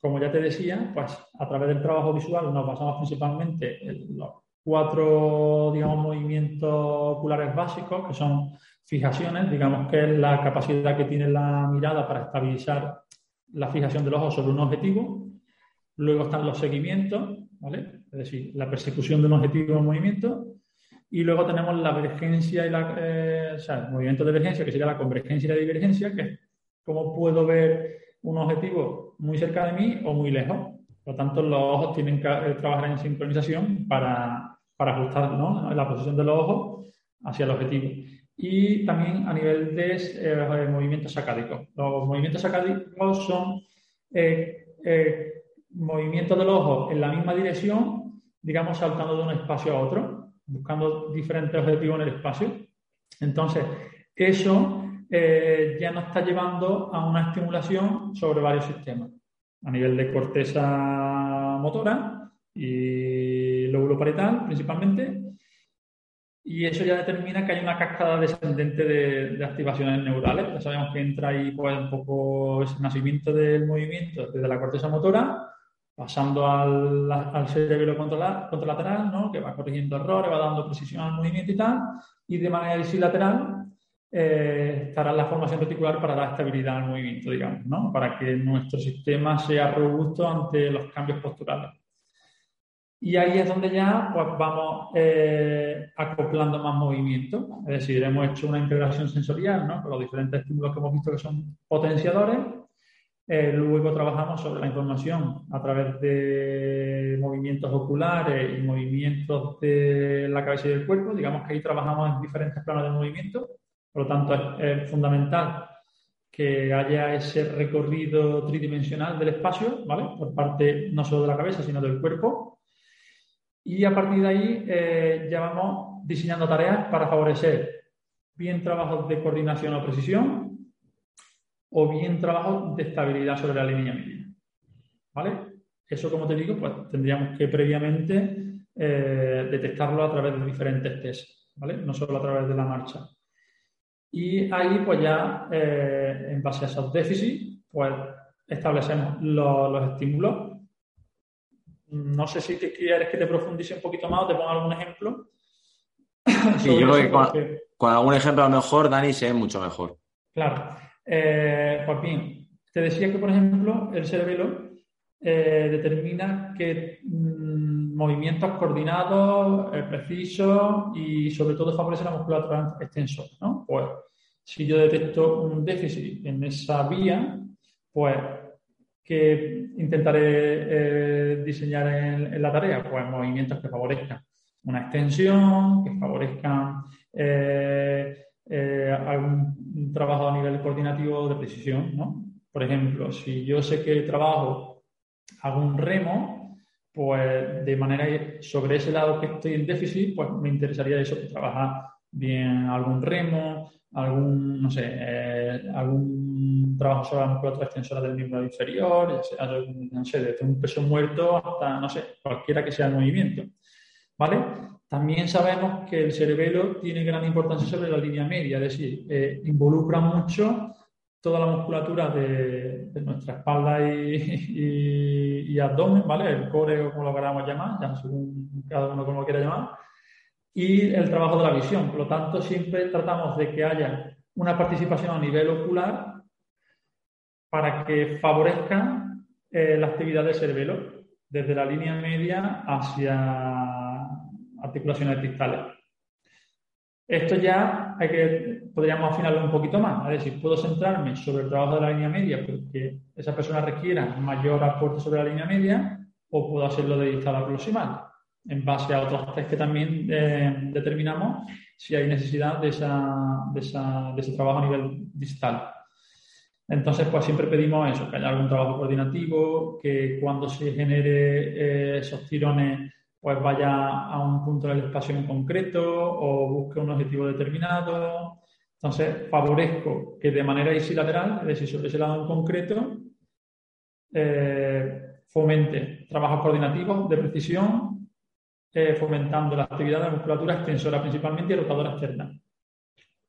Como ya te decía, pues a través del trabajo visual nos basamos principalmente en los cuatro, digamos, movimientos oculares básicos, que son fijaciones, digamos que es la capacidad que tiene la mirada para estabilizar la fijación del ojo sobre un objetivo. Luego están los seguimientos, ¿vale? Es decir, la persecución de un objetivo en movimiento. Y luego tenemos la divergencia y la, eh, o sea, el movimiento de divergencia, que sería la convergencia y la divergencia, que es cómo puedo ver un objetivo muy cerca de mí o muy lejos. Por lo tanto, los ojos tienen que eh, trabajar en sincronización para, para ajustar la posición de los ojos hacia el objetivo. Y también a nivel de eh, movimientos sacádicos. Los movimientos sacádicos son movimientos del ojo en la misma dirección, digamos, saltando de un espacio a otro, buscando diferentes objetivos en el espacio. Entonces, eso eh, ya nos está llevando a una estimulación sobre varios sistemas, a nivel de corteza motora y lóbulo parietal principalmente, y eso ya determina que hay una cascada descendente de, de, activaciones neurales. Ya sabemos que entra ahí pues, un poco ese nacimiento del movimiento desde la corteza motora, pasando al, al cerebro contralateral, ¿no? que va corrigiendo errores, va dando precisión al movimiento y tal, y de manera disilateral eh, estará la formación reticular para dar estabilidad al movimiento, digamos, ¿no? para que nuestro sistema sea robusto ante los cambios posturales. Y ahí es donde ya pues, vamos eh, acoplando más movimiento, es decir, hemos hecho una integración sensorial ¿no? con los diferentes estímulos que hemos visto que son potenciadores. Eh, luego trabajamos sobre la información a través de movimientos oculares y movimientos de la cabeza y del cuerpo. Digamos que ahí trabajamos en diferentes planos de movimiento por lo tanto, es, fundamental que haya ese recorrido tridimensional del espacio, ¿vale? Por parte no solo de la cabeza, sino del cuerpo. Y a partir de ahí eh, ya vamos diseñando tareas para favorecer bien trabajos de coordinación o precisión o bien trabajos de estabilidad sobre la línea media. ¿Vale? Eso, como te digo, pues tendríamos que previamente eh, detectarlo a través de diferentes tests, ¿vale? No solo a través de la marcha. Y ahí, pues ya, eh, en base a esos déficits, pues establecemos los, estímulos. No sé si te quieres que te profundice un poquito más o te ponga algún ejemplo. Sí, yo creo que con, algún ejemplo a lo mejor, Dani, se ve mucho mejor. Claro. Eh, bien, te decía que, por ejemplo, el cerebelo eh, determina que mm, movimientos coordinados, eh, precisos y sobre todo favorece la musculatura extensora. ¿no? Pues si yo detecto un déficit en esa vía, pues que intentaré eh, diseñar en, la tarea? Pues movimientos que favorezcan una extensión, que favorezcan algún trabajo a nivel coordinativo de precisión, ¿no? Por ejemplo, si yo sé que trabajo, hago un remo, pues de manera sobre ese lado que estoy en déficit, pues me interesaría eso, trabajar bien algún remo, algún, no sé, eh, algún trabajo sobre la musculatura extensora del miembro inferior, no sé, desde un peso muerto hasta, no sé, cualquiera que sea el movimiento. ¿Vale? También sabemos que el cerebelo tiene gran importancia sobre la línea media, es decir, eh, involucra mucho toda la musculatura de, nuestra espalda y, abdomen, ¿vale? El core o como lo queramos llamar, ya según cada uno como lo quiera llamar, y el trabajo de la visión. Por lo tanto, siempre tratamos de que haya una participación a nivel ocular para que favorezca eh, la actividad del cerebelo, desde la línea media hacia articulaciones distales. Esto ya hay que, podríamos afinarlo un poquito más. Es decir, puedo centrarme sobre el trabajo de la línea media porque esa persona requiera mayor aporte sobre la línea media o puedo hacerlo de distal proximal en base a otros test que también eh, determinamos si hay necesidad de, de, ese trabajo a nivel distal. Entonces, pues siempre pedimos eso, que haya algún trabajo coordinativo, que cuando se genere eh, esos tirones pues vaya a un punto del espacio en concreto o busque un objetivo determinado. Entonces, favorezco que de manera isilateral, es decir, sobre ese lado en concreto, eh, fomente trabajos coordinativos de precisión, eh, fomentando la actividad de la musculatura extensora principalmente y rotadora externa.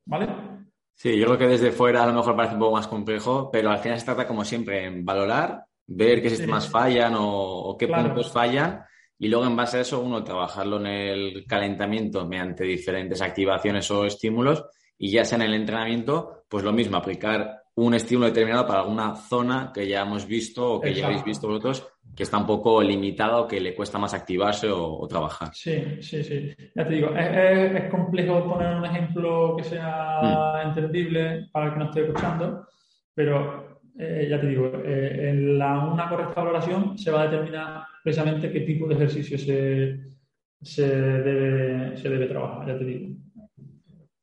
¿Vale? Sí, yo creo que desde fuera a lo mejor parece un poco más complejo, pero al final se trata, como siempre, en valorar, ver qué sistemas fallan o, qué puntos fallan y luego en base a eso uno trabajarlo en el calentamiento mediante diferentes activaciones o estímulos y ya sea en el entrenamiento, pues lo mismo, aplicar un estímulo determinado para alguna zona que ya hemos visto o que ya habéis visto vosotros que está un poco limitada o que le cuesta más activarse o, trabajar. Sí, sí, sí. Ya te digo, es, complejo poner un ejemplo que sea mm. entendible para el que no esté escuchando, pero eh, ya te digo, eh, en la, una correcta valoración se va a determinar precisamente qué tipo de ejercicio se, se, debe, se debe trabajar, ya te digo.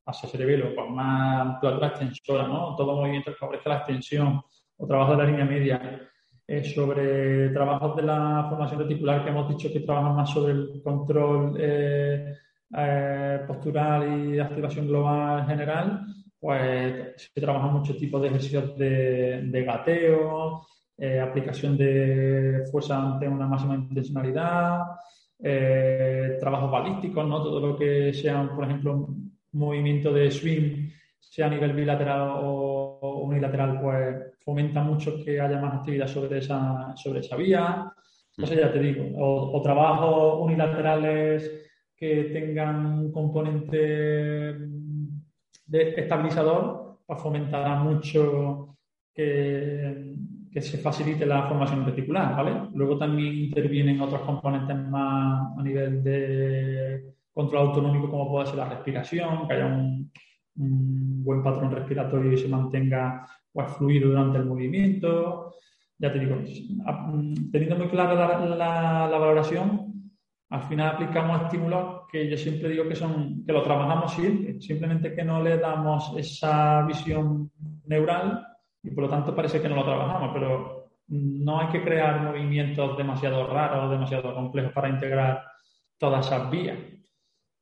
Hacia cerebelo, pues más musculatura extensora, ¿no? Todo movimiento que favorece la extensión o trabajo de la línea media. Eh, sobre trabajos de la formación reticular que hemos dicho que trabajan más sobre el control eh, eh, postural y activación global general, pues se trabaja mucho tipo de ejercicios de, de gateo, eh, aplicación de fuerza ante una máxima intencionalidad, eh, trabajos balísticos, ¿no? todo lo que sea, por ejemplo, movimiento de swing, sea a nivel bilateral o, unilateral, pues fomenta mucho que haya más actividad sobre esa, sobre esa vía. Entonces, ya te digo, o, o trabajos unilaterales que tengan un componente de estabilizador, pues fomentará mucho que se facilite la formación reticular, ¿vale? Luego también intervienen otros componentes más a nivel de control autonómico, como puede ser la respiración, que haya un, buen patrón respiratorio y se mantenga pues, fluido durante el movimiento. Ya te digo, teniendo muy clara la, la, valoración, al final aplicamos estímulos que yo siempre digo que son que lo trabajamos simplemente que no le damos esa visión neural y por lo tanto parece que no lo trabajamos, pero no hay que crear movimientos demasiado raros, demasiado complejos para integrar todas esas vías.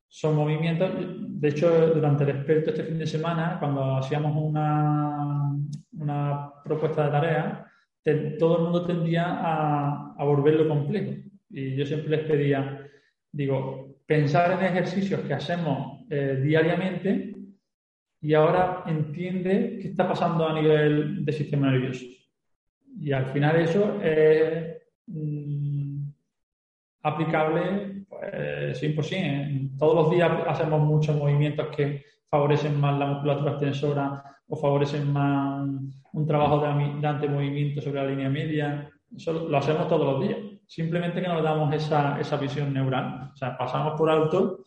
Son movimientos, de hecho, durante el experto este fin de semana, cuando hacíamos una, una propuesta de tarea, todo el mundo tendía a, a volverlo complejo. Y yo siempre les pedía, digo, pensar en ejercicios que hacemos eh, diariamente y ahora entiende qué está pasando a nivel del sistema nervioso. Y al final eso es mm, aplicable pues, 100%. Todos los días hacemos muchos movimientos que favorecen más la musculatura extensora o favorecen más un trabajo de, de antemovimiento sobre la línea media. Eso lo hacemos todos los días. Simplemente que nos damos esa, esa visión neural. O sea, pasamos por alto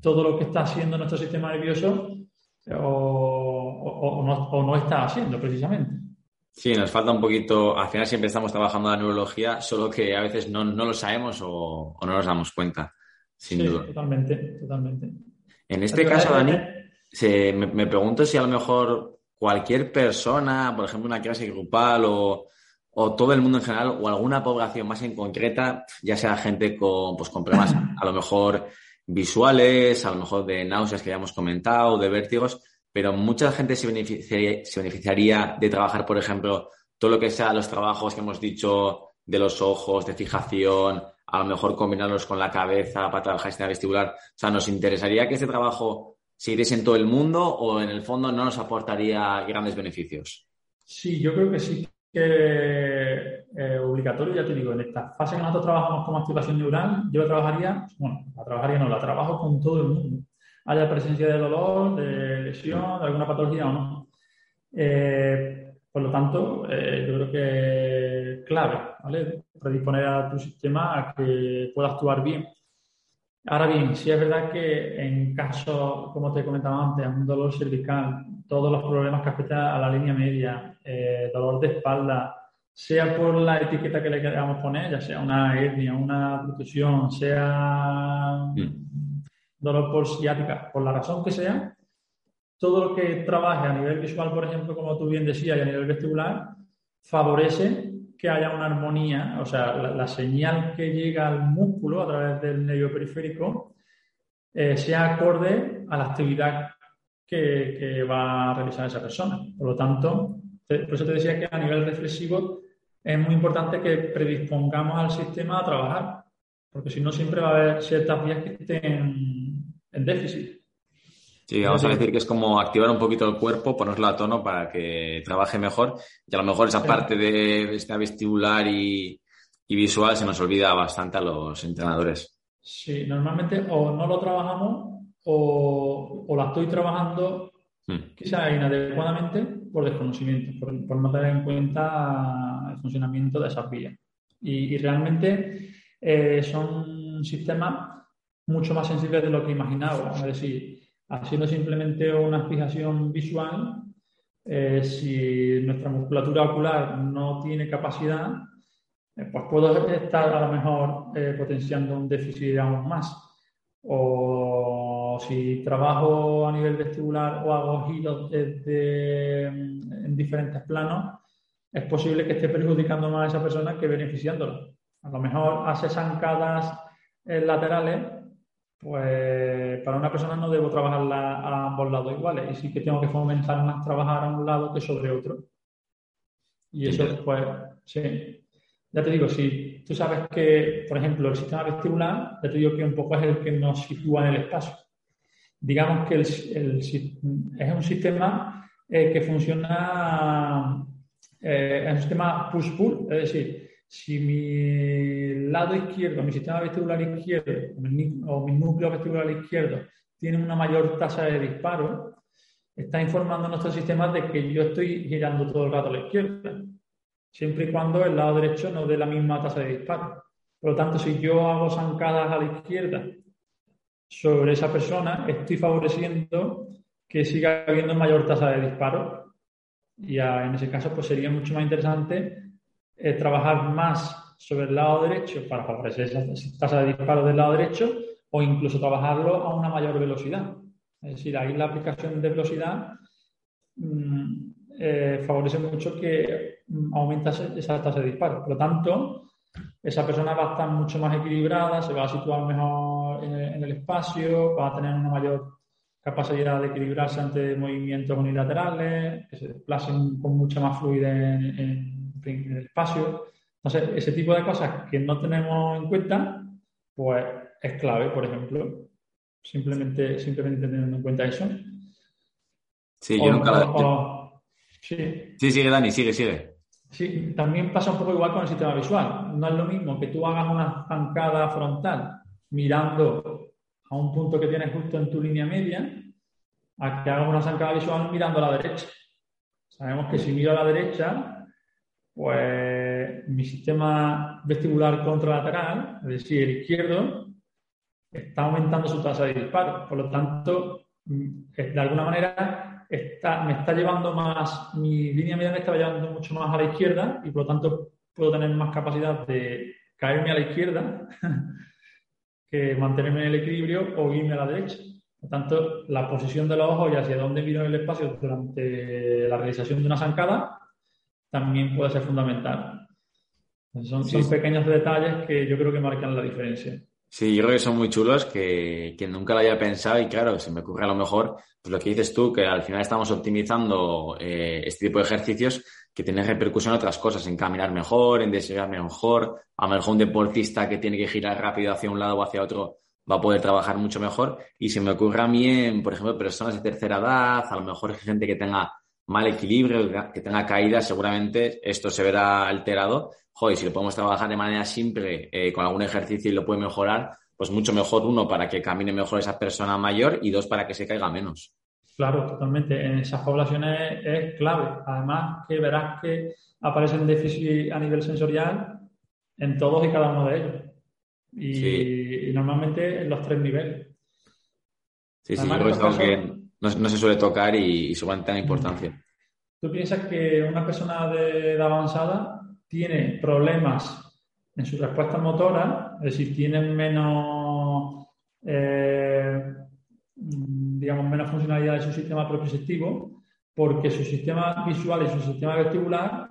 todo lo que está haciendo nuestro sistema nervioso o, no, está haciendo precisamente. Sí, nos falta un poquito, al final siempre estamos trabajando la neurología, solo que a veces no, lo sabemos o, no nos damos cuenta, sin sí, duda. Totalmente, totalmente. En este caso, Dani, me, pregunto si a lo mejor cualquier persona, por ejemplo, una clase grupal o, todo el mundo en general o alguna población más en concreta, ya sea gente con, pues, con problemas a lo mejor visuales, a lo mejor de náuseas que ya hemos comentado, de vértigos, pero mucha gente se beneficiaría, se beneficiaría de trabajar, por ejemplo, todo lo que sea los trabajos que hemos dicho de los ojos, de fijación, a lo mejor combinarlos con la cabeza para trabajar sistema vestibular. O sea, ¿nos interesaría que este trabajo se hiciese en todo el mundo o en el fondo no nos aportaría grandes beneficios? Sí, yo creo que sí que eh, obligatorio, ya te digo, en esta fase que nosotros trabajamos como activación neural, yo la trabajaría, bueno, la trabajaría no, la trabajo con todo el mundo. Haya presencia de dolor, de lesión, de alguna patología o no. Eh, por lo tanto, eh, yo creo que es clave, ¿vale? Predisponer a tu sistema a que pueda actuar bien. Ahora bien, sí es verdad que en caso, como te comentaba antes, un dolor cervical, todos los problemas que afectan a la línea media, eh, dolor de espalda, sea por la etiqueta que le queramos poner, ya sea una hernia, una protusión, sea mm. dolor por ciática, por la razón que sea, todo lo que trabaje a nivel visual, por ejemplo, como tú bien decías, y a nivel vestibular, favorece que haya una armonía, o sea, la, señal que llega al músculo a través del nervio periférico eh, sea acorde a la actividad que, va a realizar esa persona. Por lo tanto, por eso te decía que a nivel reflexivo es muy importante que predispongamos al sistema a trabajar, porque si no siempre va a haber ciertas vías que estén en déficit. Sí, vamos a decir que es como activar un poquito el cuerpo, ponerlo a tono para que trabaje mejor. Y a lo mejor esa parte de esta vestibular y, visual se nos olvida bastante a los entrenadores. Sí, normalmente o no lo trabajamos o, o la estoy trabajando hmm. quizá inadecuadamente por desconocimiento, por, no tener en cuenta el funcionamiento de esas vías. Y, realmente eh, son sistemas mucho más sensibles de lo que imaginaba. Es decir, haciendo simplemente una fijación visual, eh, si nuestra musculatura ocular no tiene capacidad, eh, pues puedo estar a lo mejor eh, potenciando un déficit aún más. O si trabajo a nivel vestibular o hago giros desde, en diferentes planos, es posible que esté perjudicando más a esa persona que beneficiándola. A lo mejor hace zancadas laterales pues para una persona no debo trabajar a ambos lados iguales y sí que tengo que fomentar más trabajar a un lado que sobre otro. Y eso, pues, sí. Ya te digo, si tú sabes que, por ejemplo, el sistema vestibular, ya te digo que un poco es el que nos sitúa en el espacio. Digamos que el, es un sistema eh, que funciona, eh, es un sistema push-pull, es decir, si mi lado izquierdo, mi sistema vestibular izquierdo o mi, núcleo vestibular izquierdo tiene una mayor tasa de disparo, está informando a nuestro sistema de que yo estoy girando todo el rato a la izquierda, siempre y cuando el lado derecho no dé la misma tasa de disparo. Por lo tanto, si yo hago zancadas a la izquierda sobre esa persona, estoy favoreciendo que siga habiendo mayor tasa de disparo. Y en ese caso, pues sería mucho más interesante eh, trabajar más sobre el lado derecho para favorecer esa tasa de disparo del lado derecho o incluso trabajarlo a una mayor velocidad. Es decir, ahí la aplicación de velocidad mm, eh, favorece mucho que mm, aumenta esa tasa de disparo. Por lo tanto, esa persona va a estar mucho más equilibrada, se va a situar mejor en el, espacio, va a tener una mayor capacidad de equilibrarse ante movimientos unilaterales, que se desplacen con mucha más fluidez en en el espacio. Entonces, ese tipo de cosas que no tenemos en cuenta, pues es clave, por ejemplo, simplemente, simplemente teniendo en cuenta eso. Sí, yo nunca Sí. sí, sigue, Dani, sigue, sigue. Sí, también pasa un poco igual con el sistema visual. No es lo mismo que tú hagas una zancada frontal mirando a un punto que tienes justo en tu línea media, a que hagas una zancada visual mirando a la derecha. Sabemos que si miro a la derecha, pues mi sistema vestibular contralateral, es decir, el izquierdo, está aumentando su tasa de disparo. Por lo tanto, mm, de alguna manera me está llevando más, mi línea media me está llevando mucho más a la izquierda y por lo tanto puedo tener más capacidad de caerme a la izquierda que mantenerme en el equilibrio o irme a la derecha. Por lo tanto, la posición de los ojos y hacia dónde miro en el espacio durante la realización de una zancada también puede ser fundamental. Son, son pequeños detalles que yo creo que marcan la diferencia. Sí, yo creo que son muy chulos, que, que, nunca lo haya pensado y claro, se me ocurre a lo mejor, pues lo que dices tú, que al final estamos optimizando eh, este tipo de ejercicios que tienen repercusión en otras cosas, en caminar mejor, en desear mejor, a lo mejor un deportista que tiene que girar rápido hacia un lado o hacia otro va a poder trabajar mucho mejor. Y se me ocurre a mí, en, por ejemplo, personas de tercera edad, a lo mejor gente que tenga mal equilibrio, que tenga caídas, seguramente esto se verá alterado joder, si lo podemos trabajar de manera simple eh, con algún ejercicio y lo puede mejorar, pues mucho mejor, uno, para que camine mejor esa persona mayor y dos, para que se caiga menos. Claro, totalmente. En esas poblaciones es clave. Además, que verás que aparecen déficit a nivel sensorial en todos y cada uno de ellos. Y, normalmente en los tres niveles. Sí, sí, yo creo que no, se suele tocar y, y tener importancia. ¿Tú piensas que una persona de edad avanzada tiene problemas en su respuesta motora, es decir, tienen menos, eh, menos funcionalidad de su sistema propioceptivo, porque su sistema visual y su sistema vestibular,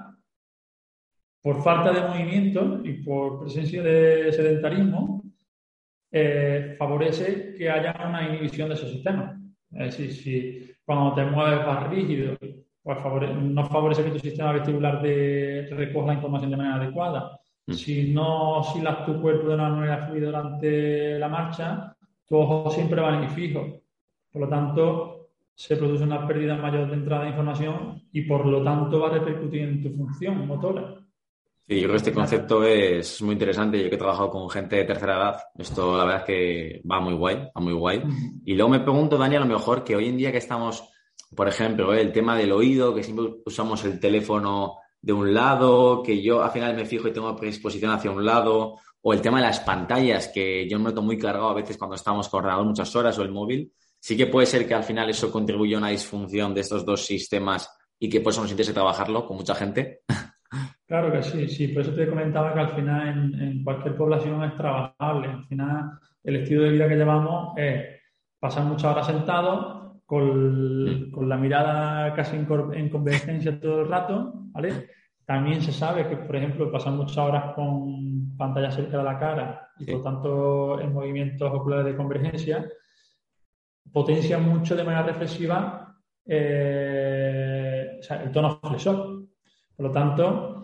por falta de movimiento y por presencia de sedentarismo, eh, favorece que haya una inhibición de esos sistemas. Es decir, si cuando te mueves más rígido pues no favorece que tu sistema vestibular de, recoja la información de manera adecuada. Mm. Si no oscilas tu cuerpo de una manera fluida durante la marcha, tu ojo siempre va a ir fijo. Por lo tanto, se produce una pérdida mayor de entrada de información y por lo tanto va a repercutir en tu función motora. Sí, yo creo que este concepto es muy interesante. Yo que he trabajado con gente de tercera edad, esto la verdad es que va muy guay, va muy guay. Y luego me pregunto, Dani, a lo mejor que hoy en día que estamos por ejemplo, el tema del oído, que siempre usamos el teléfono de un lado, que yo al final me fijo y tengo predisposición hacia un lado, o el tema de las pantallas, que yo me noto muy cargado a veces cuando estamos con ordenador muchas horas o el móvil. Sí que puede ser que al final eso contribuya a una disfunción de estos dos sistemas y que por eso nos interese trabajarlo con mucha gente. Claro que sí, sí, por eso te comentaba que al final en, en cualquier población es trabajable. Al final el estilo de vida que llevamos es pasar muchas horas sentados, con, la mirada casi en, convergencia todo el rato, ¿vale? También se sabe que, por ejemplo, pasan muchas horas con pantalla cerca de la cara y por lo tanto en movimientos oculares de convergencia, potencia mucho de manera reflexiva eh, el tono flexor. Por lo tanto,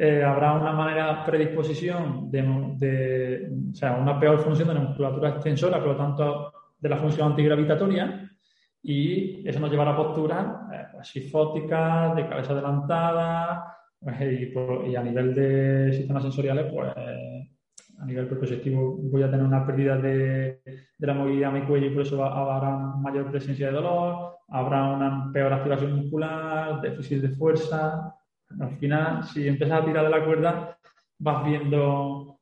eh, habrá una manera predisposición de, de, o sea, una peor función de la musculatura extensora, por lo tanto, de la función antigravitatoria, y eso nos lleva a posturas eh, asifóticas, de cabeza adelantada, pues, y, a nivel de sistemas sensoriales, pues a nivel propioceptivo voy a tener una pérdida de, de la movilidad de mi cuello y por eso habrá mayor presencia de dolor, habrá una peor activación muscular, déficit de fuerza. Al final, si empiezas a tirar de la cuerda, vas viendo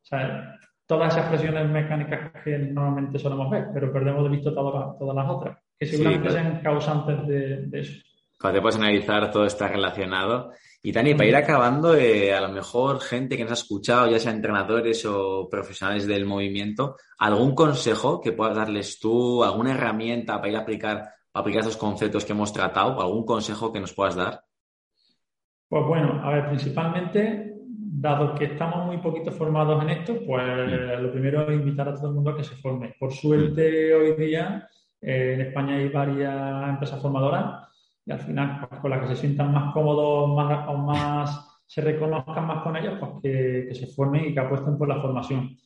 todas esas presiones mecánicas que normalmente solemos ver, pero perdemos de vista todas, todas las otras que seguramente sean causantes de, eso. Cuando te puedes analizar, todo está relacionado. Y Tani, para ir acabando, eh, a lo mejor gente que nos ha escuchado, ya sea entrenadores o profesionales del movimiento, ¿algún consejo que puedas darles tú, alguna herramienta para ir a aplicar, para aplicar estos conceptos que hemos tratado, algún consejo que nos puedas dar? Pues bueno, a ver, principalmente, dado que estamos muy poquito formados en esto, pues mm. lo primero es invitar a todo el mundo a que se forme. Por suerte, hoy día eh, en España hay varias empresas formadoras y al final, pues, con las que se sientan más cómodos más, o más se reconozcan más con ellos, pues que, se formen y que apuesten por la formación.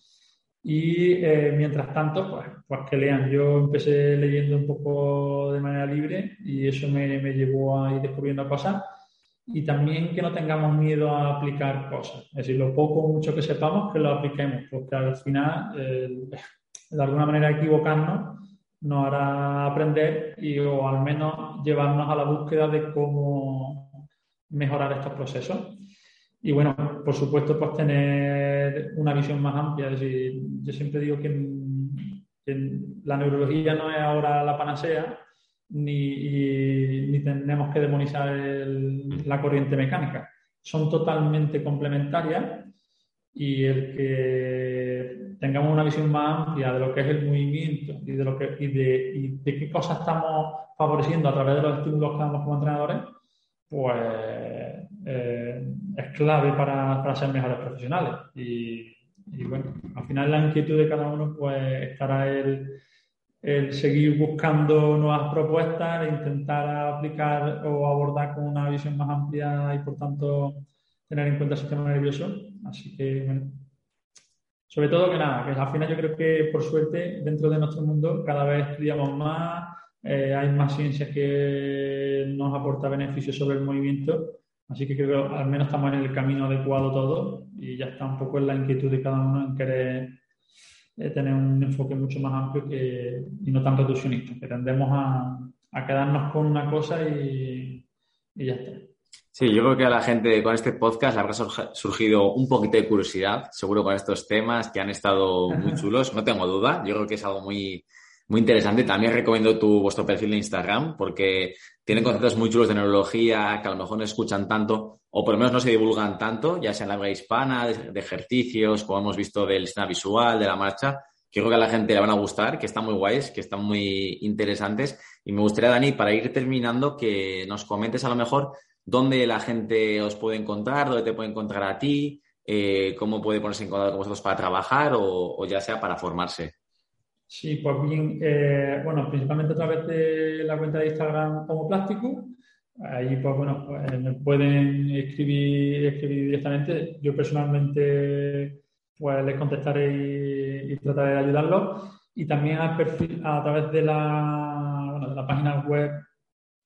Y eh, mientras tanto, pues, pues, que lean. Yo empecé leyendo un poco de manera libre y eso me, me llevó a ir descubriendo cosas. Y también que no tengamos miedo a aplicar cosas. Es decir, lo poco o mucho que sepamos, que lo apliquemos, porque al final, de alguna manera, equivocarnos nos hará aprender y o al menos llevarnos a la búsqueda de cómo mejorar estos procesos. Y bueno, por supuesto, pues tener una visión más amplia. Es decir, yo siempre digo que, la neurología no es ahora la panacea, ni, ni tenemos que demonizar la corriente mecánica. Son totalmente complementarias y el que tengamos una visión más amplia de lo que es el movimiento y de, lo que, y de, y de qué cosas estamos favoreciendo a través de los estímulos que damos como entrenadores, pues eh, es clave para, para, ser mejores profesionales. Y, y, bueno, al final la inquietud de cada uno pues estará el, el seguir buscando nuevas propuestas, e intentar aplicar o abordar con una visión más amplia y por tanto tener en cuenta el sistema nervioso. Así que, bueno, sobre todo que nada, que al final yo creo que por suerte dentro de nuestro mundo cada vez estudiamos más, eh, hay más ciencias que nos aporta beneficios sobre el movimiento, así que creo que al menos estamos en el camino adecuado todo y ya está un poco en la inquietud de cada uno en querer eh, tener un enfoque mucho más amplio que, y no tan reduccionista, que tendemos a, a quedarnos con una cosa y, y ya está. Sí, yo creo que a la gente con este podcast habrá surgido un poquito de curiosidad, seguro con estos temas que han estado muy chulos, no tengo duda. Yo creo que es algo muy, muy interesante. También recomiendo tu, vuestro perfil de Instagram porque tienen conceptos muy chulos de neurología que a lo mejor no escuchan tanto o por lo menos no se divulgan tanto, ya sea en la habla hispana, de, ejercicios, como hemos visto del sistema visual, de la marcha, que creo que a la gente le van a gustar, que están muy guays, que están muy interesantes. Y me gustaría, Dani, para ir terminando, que nos comentes a lo mejor dónde la gente os puede encontrar, dónde te puede encontrar a ti, eh, cómo puede ponerse en contacto con vosotros para trabajar o, ya sea para formarse. Sí, pues bien, eh, bueno, principalmente a través de la cuenta de Instagram como plástico. Ahí, pues bueno, pues, me pueden escribir, escribir directamente. Yo personalmente, pues les contestaré y, trataré de ayudarlos. Y también al perfil, a través de la, bueno, de la página web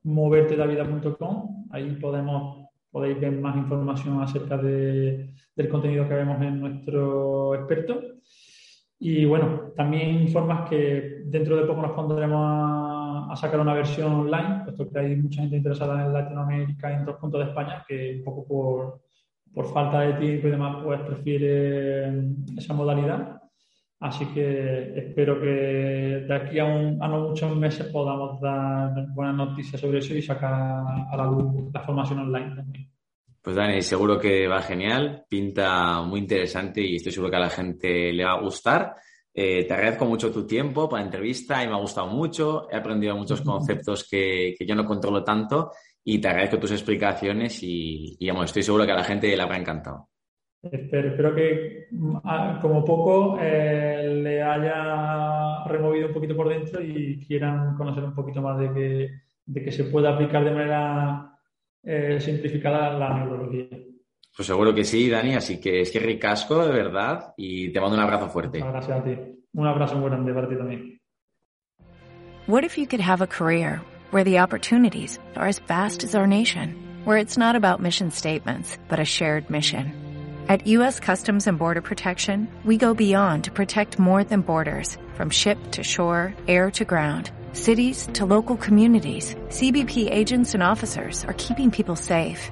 movertedavida.com. Ahí podemos, podéis ver más información acerca de, del contenido que vemos en nuestro experto. Y bueno, también informas que dentro de poco nos pondremos a, a, sacar una versión online, puesto que hay mucha gente interesada en Latinoamérica y en otros puntos de España que un poco por, por falta de tiempo y demás, pues prefiere esa modalidad. Así que espero que de aquí a, un, a no muchos meses podamos dar buenas noticias sobre eso y sacar a la luz la formación online también. Pues Dani, seguro que va genial, pinta muy interesante y estoy seguro que a la gente le va a gustar. Eh, te agradezco mucho tu tiempo para la entrevista y me ha gustado mucho. He aprendido muchos conceptos que, que yo no controlo tanto y te agradezco tus explicaciones y, y estoy seguro que a la gente le habrá encantado. Espero, que mm, como poco eh, le haya removido un poquito por dentro y quieran conocer un poquito más de que, de que se pueda aplicar de manera eh, simplificada la neurología. Pues seguro que sí, Dani, así que es que ricasco, de verdad, y te mando un abrazo fuerte. Gracias a ti. Un abrazo muy grande para ti también. What if you could have a career where the opportunities are as vast as our nation, where it's not about mission statements, but a shared mission? At U.S. Customs and Border Protection, we go beyond to protect more than borders. From ship to shore, air to ground, cities to local communities, CBP agents and officers are keeping people safe.